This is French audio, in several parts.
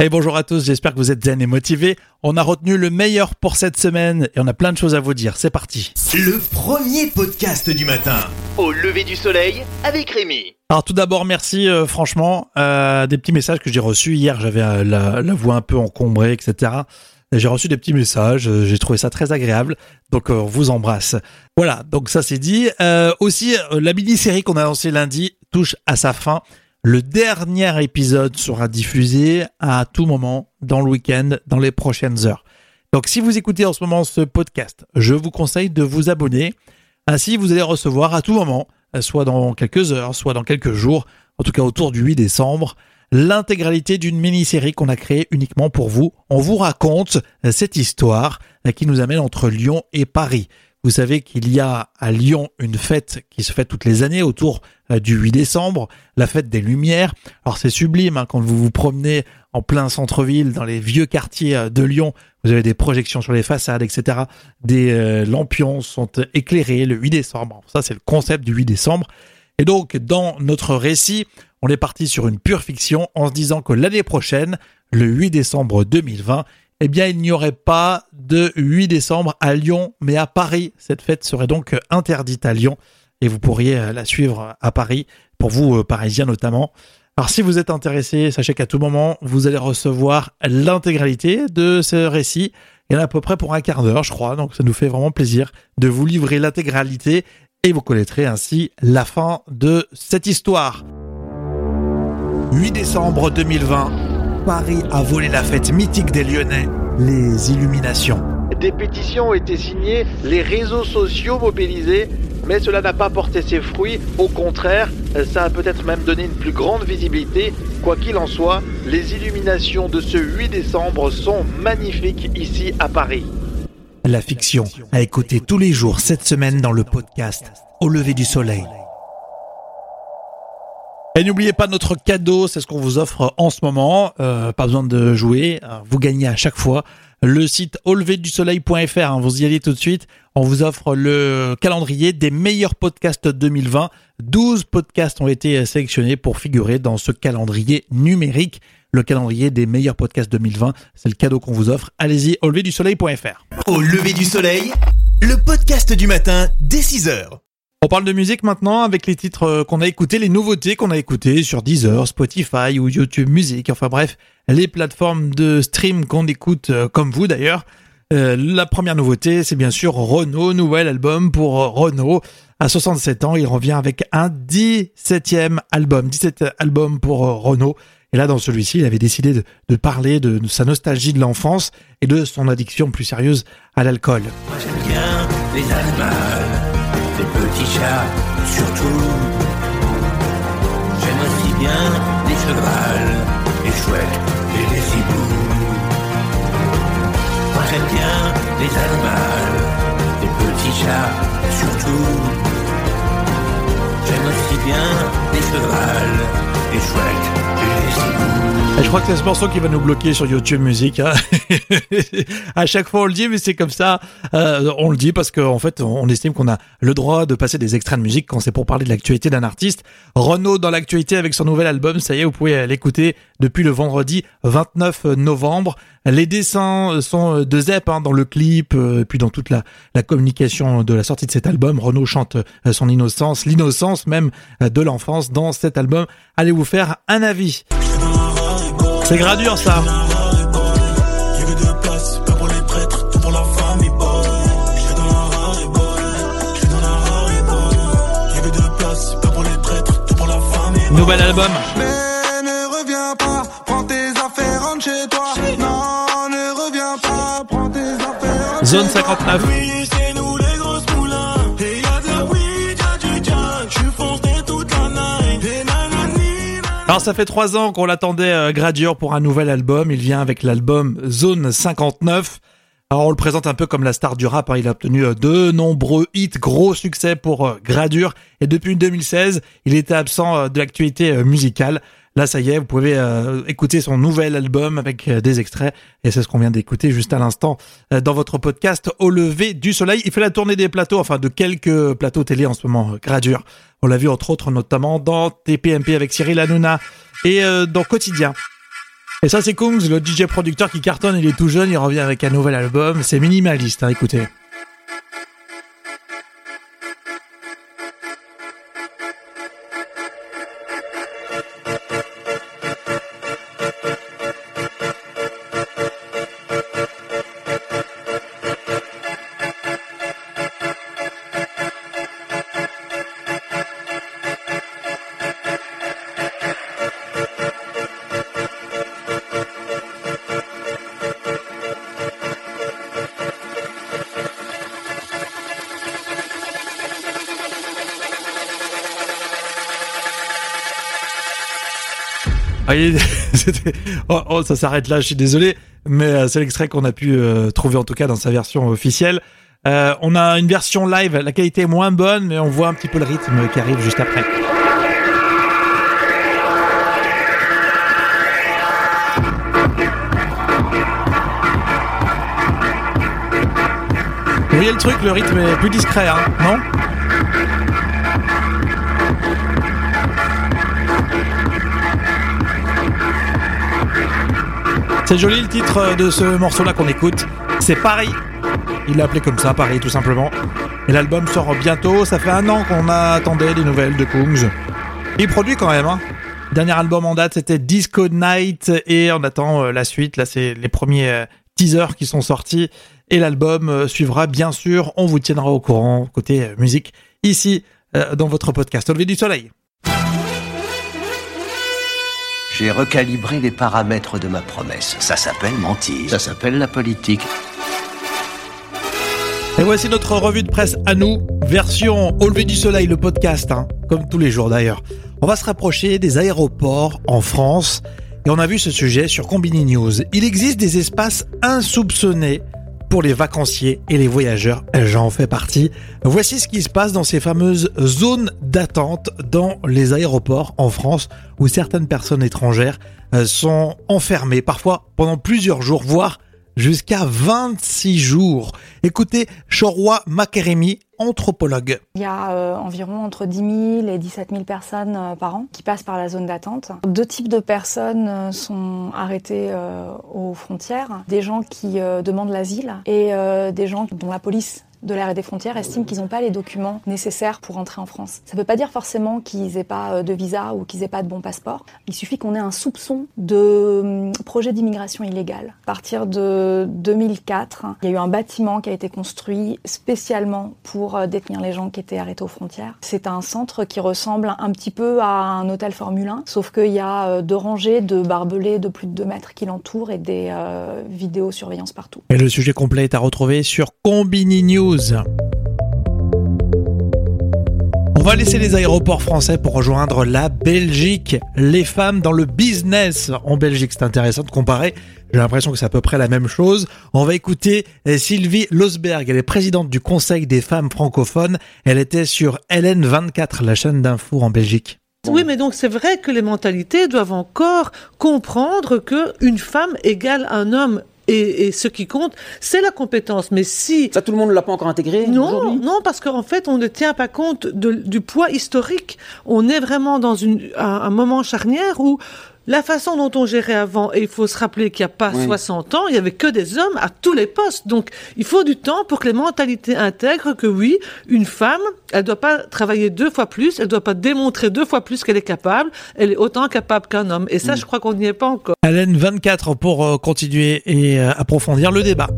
Et bonjour à tous, j'espère que vous êtes zen et motivés. On a retenu le meilleur pour cette semaine et on a plein de choses à vous dire. C'est parti. Le premier podcast du matin. Au lever du soleil avec Rémi. Alors tout d'abord, merci euh, franchement euh, des petits messages que j'ai reçus hier. J'avais euh, la, la voix un peu encombrée, etc. Et J'ai reçu des petits messages, j'ai trouvé ça très agréable, donc on vous embrasse. Voilà, donc ça c'est dit. Euh, aussi, la mini-série qu'on a lancée lundi touche à sa fin. Le dernier épisode sera diffusé à tout moment dans le week-end, dans les prochaines heures. Donc si vous écoutez en ce moment ce podcast, je vous conseille de vous abonner. Ainsi, vous allez recevoir à tout moment, soit dans quelques heures, soit dans quelques jours, en tout cas autour du 8 décembre, l'intégralité d'une mini-série qu'on a créée uniquement pour vous. On vous raconte cette histoire qui nous amène entre Lyon et Paris. Vous savez qu'il y a à Lyon une fête qui se fait toutes les années autour euh, du 8 décembre, la fête des Lumières. Alors c'est sublime hein, quand vous vous promenez en plein centre-ville, dans les vieux quartiers euh, de Lyon, vous avez des projections sur les façades, etc. Des euh, lampions sont éclairés le 8 décembre. Ça c'est le concept du 8 décembre. Et donc dans notre récit, on est parti sur une pure fiction en se disant que l'année prochaine, le 8 décembre 2020, eh bien, il n'y aurait pas de 8 décembre à Lyon, mais à Paris. Cette fête serait donc interdite à Lyon et vous pourriez euh, la suivre à Paris, pour vous, euh, parisiens notamment. Alors, si vous êtes intéressé, sachez qu'à tout moment, vous allez recevoir l'intégralité de ce récit. Il y en a à peu près pour un quart d'heure, je crois, donc ça nous fait vraiment plaisir de vous livrer l'intégralité et vous connaîtrez ainsi la fin de cette histoire. 8 décembre 2020, Paris a volé la fête mythique des Lyonnais, les illuminations. Des pétitions ont été signées, les réseaux sociaux mobilisés, mais cela n'a pas porté ses fruits. Au contraire, ça a peut-être même donné une plus grande visibilité. Quoi qu'il en soit, les illuminations de ce 8 décembre sont magnifiques ici à Paris. La fiction à écouter tous les jours cette semaine dans le podcast Au lever du soleil. Et n'oubliez pas notre cadeau, c'est ce qu'on vous offre en ce moment. Euh, pas besoin de jouer, euh, vous gagnez à chaque fois. Le site auleverdusoleil.fr, hein, vous y allez tout de suite. On vous offre le calendrier des meilleurs podcasts 2020. 12 podcasts ont été sélectionnés pour figurer dans ce calendrier numérique. Le calendrier des meilleurs podcasts 2020, c'est le cadeau qu'on vous offre. Allez-y, auleverdusoleil.fr. Au lever du soleil, le podcast du matin dès 6h. On parle de musique maintenant avec les titres euh, qu'on a écoutés, les nouveautés qu'on a écoutées sur Deezer, Spotify ou YouTube Music. Enfin bref, les plateformes de stream qu'on écoute euh, comme vous d'ailleurs. Euh, la première nouveauté, c'est bien sûr Renault, nouvel album pour Renault. À 67 ans, il revient avec un 17e album, 17 albums pour Renault. Et là, dans celui-ci, il avait décidé de, parler de, sa nostalgie de l'enfance et de son addiction plus sérieuse à l'alcool. Les petits chats surtout. J'aime aussi bien les chevals, les chouettes et les hiboux. Moi j'aime bien les animaux, les petits chats surtout. J'aime aussi bien les chevals, je crois que c'est ce morceau qui va nous bloquer sur YouTube Music. hein. à chaque fois on le dit, mais c'est comme ça. Euh, on le dit parce qu'en fait, on estime qu'on a le droit de passer des extraits de musique quand c'est pour parler de l'actualité d'un artiste. Renaud dans l'actualité avec son nouvel album, ça y est, vous pouvez l'écouter depuis le vendredi 29 novembre. Les dessins sont de Zep hein, dans le clip, euh, puis dans toute la, la communication de la sortie de cet album. Renaud chante son innocence, l'innocence même de l'enfance dans cet album. Allez vous faire un avis. C'est gradure ça. Nouvel album. Mais ne reviens pas, prends tes affaires, rentre chez toi. Non, ne reviens pas, prends tes affaires. Zone 59. Alors ça fait trois ans qu'on l'attendait euh, pour un nouvel album. Il vient avec l'album Zone 59. Alors on le présente un peu comme la star du rap. hein. Il a obtenu euh, de nombreux hits, gros succès pour euh. Et depuis 2016, il était absent euh, de l'actualité euh, musicale. Là, ça y est, vous pouvez euh, écouter son nouvel album avec euh, des extraits. Et c'est ce qu'on vient d'écouter juste à l'instant euh, dans votre podcast Au lever du soleil. Il fait la tournée des plateaux, enfin de quelques plateaux télé en ce moment, Gradure. On l'a vu entre autres notamment dans TPMP avec Cyril Hanouna et dans Quotidien. Et ça, c'est Kungs, le DJ producteur qui cartonne, il est tout jeune, il revient avec un nouvel album. C'est minimaliste, hein, écoutez. oh, oh, ça s'arrête là, je suis désolé, mais euh, c'est l'extrait qu'on a pu euh, trouver en tout cas dans sa version officielle. Euh, on a une version live, la qualité est moins bonne, mais on voit un petit peu le rythme qui arrive juste après. Vous voyez le truc, le rythme est plus discret, hein, non? C'est joli le titre de ce morceau-là qu'on écoute. C'est Paris. Il l'a appelé comme ça, Paris, tout simplement. Et l'album sort bientôt. Ça fait un an qu'on attendait des nouvelles de Kungs. Il produit quand même. Hein. Dernier album en date, c'était Disco Night. Et on attend euh, la suite. Là, c'est les premiers euh, teasers qui sont sortis. Et l'album euh, suivra, bien sûr. On vous tiendra au courant côté euh, musique ici euh, dans votre podcast. Au lever du soleil. J'ai recalibré les paramètres de ma promesse. Ça s'appelle mentir. Ça s'appelle la politique. Et voici notre revue de presse à nous, version au lever du soleil, le podcast, hein, comme tous les jours d'ailleurs. On va se rapprocher des aéroports en France et on a vu ce sujet sur Combini News. Il existe des espaces insoupçonnés pour les vacanciers et les voyageurs. J'en fais partie. Voici ce qui se passe dans ces fameuses zones d'attente dans les aéroports en France où certaines personnes étrangères euh, sont enfermées parfois pendant plusieurs jours, voire jusqu'à 26 jours. Écoutez Choroy Makeremi, anthropologue. Il y a euh, environ entre 10 000 et 17 000 personnes euh, par an qui passent par la zone d'attente. Deux types de personnes euh, sont arrêtées aux frontières. Des gens qui demandent l'asile et des gens dont la police de l'air et des frontières estime qu'ils n'ont pas les documents nécessaires pour entrer en France. Ça ne veut pas dire forcément qu'ils n'aient pas euh, de visa ou qu'ils n'aient pas de bon passeport. Il suffit qu'on ait un soupçon de hum, projet d'immigration illégale. À partir de 2004, il y a eu un bâtiment qui a été construit spécialement pour euh, détenir les gens qui étaient arrêtés aux frontières. C'est un centre qui ressemble un petit peu à un hôtel Formule 1, sauf qu'il y a euh, deux rangées de barbelés de plus de 2 mètres qui l'entourent et des euh, vidéosurveillance partout. Et le sujet complet est à retrouver sur Combini News. On va laisser les aéroports français pour rejoindre la Belgique. Les femmes dans le business en Belgique, c'est intéressant de comparer. J'ai l'impression que c'est à peu près la même chose. On va écouter euh, Sylvie Losberg. Elle est présidente du Conseil des femmes francophones. Elle était sur LN24, la chaîne d'infos en Belgique. Oui, mais donc c'est vrai que les mentalités doivent encore comprendre que une femme égale un homme. Et, et ce qui compte, c'est la compétence. Mais si Ça, tout le monde ne l'a pas encore intégré non, non, parce qu'en fait, on ne tient pas compte de- du poids historique. On est vraiment dans une, un, un moment charnière où la façon dont on gérait avant, et il faut se rappeler qu'il n'y a pas Oui. 60 ans, il y avait que des hommes à tous les postes. Donc, il faut du temps pour que les mentalités intègrent que oui, une femme, elle doit pas travailler deux fois plus, elle doit pas démontrer deux fois plus qu'elle est capable, elle est autant capable qu'un homme. Et ça, je crois qu'on n'y est pas encore. LN24 pour euh, continuer et euh, approfondir le débat.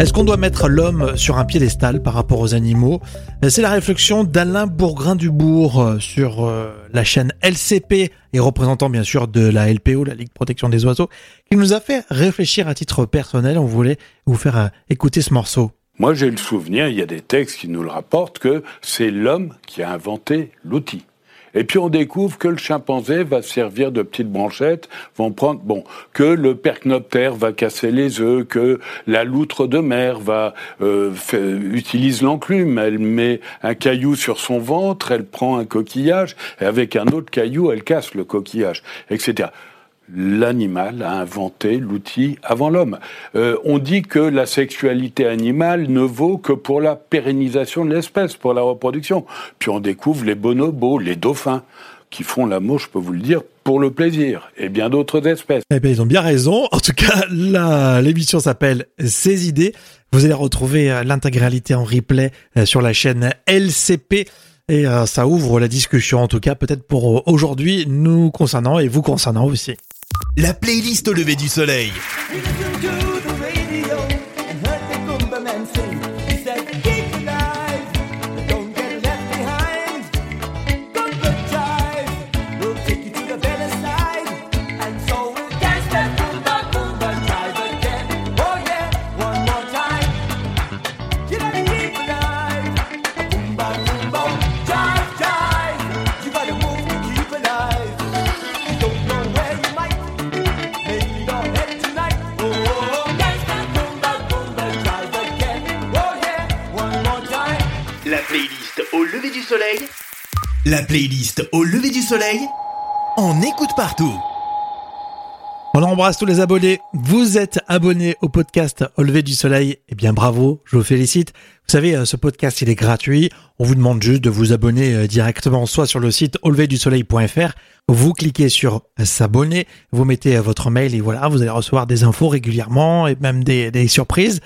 Est-ce qu'on doit mettre l'homme sur un piédestal par rapport aux animaux? C'est la réflexion d'Alain Bourgrin-Dubourg euh, sur euh, la chaîne LCP et représentant bien sûr de la LPO, la Ligue Protection des Oiseaux, qui nous a fait réfléchir à titre personnel. On voulait vous faire euh, écouter ce morceau. Moi, j'ai le souvenir, il y a des textes qui nous le rapportent, que c'est l'homme qui a inventé l'outil. Et puis on découvre que le chimpanzé va se servir de petites branchettes, vont prendre bon, que le percnoptère va casser les œufs, que la loutre de mer va euh, utilise l'enclume, elle met un caillou sur son ventre, elle prend un coquillage et avec un autre caillou elle casse le coquillage, etc l'animal a inventé l'outil avant l'homme. Euh, on dit que la sexualité animale ne vaut que pour la pérennisation de l'espèce, pour la reproduction. Puis on découvre les bonobos, les dauphins. qui font l'amour, je peux vous le dire, pour le plaisir, et bien d'autres espèces. Eh bien, ils ont bien raison. En tout cas, l'émission s'appelle Ces idées. Vous allez retrouver euh, l'intégralité en replay euh, sur la chaîne LCP. Et euh, ça ouvre la discussion, en tout cas, peut-être pour aujourd'hui, nous concernant et vous concernant aussi. La playlist au lever du soleil. La playlist au lever du soleil. On écoute partout. On embrasse tous les abonnés. Vous êtes abonnés au podcast Au lever du soleil. Eh bien, bravo, je vous félicite. Vous savez, euh, ce podcast, il est gratuit. On vous demande juste de vous abonner euh, directement, soit sur le site auleverdusoleil.fr. Vous cliquez sur s'abonner, vous mettez euh, votre mail et voilà, vous allez recevoir des infos régulièrement et même des surprises.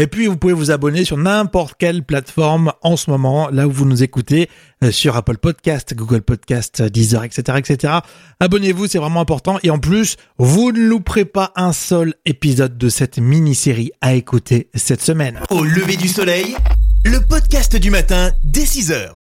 Et puis, vous pouvez vous abonner sur n'importe quelle plateforme en ce moment, là où vous nous écoutez, euh, sur Apple Podcast, Google Podcast, Deezer, etc., etc. Abonnez-vous, c'est vraiment important. Et en plus, vous ne louperez pas un seul épisode de cette mini-série à écouter cette semaine. Au lever du soleil, le podcast du matin dès 6h.